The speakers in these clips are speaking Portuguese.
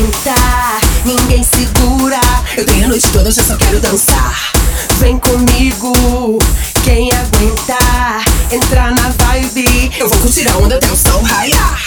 sentar, ninguém segura. Eu tenho a noite toda, eu já só quero dançar. Vem comigo, quem aguentar, entrar na vibe. Eu vou curtir a onda até o sol raiar.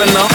popping off.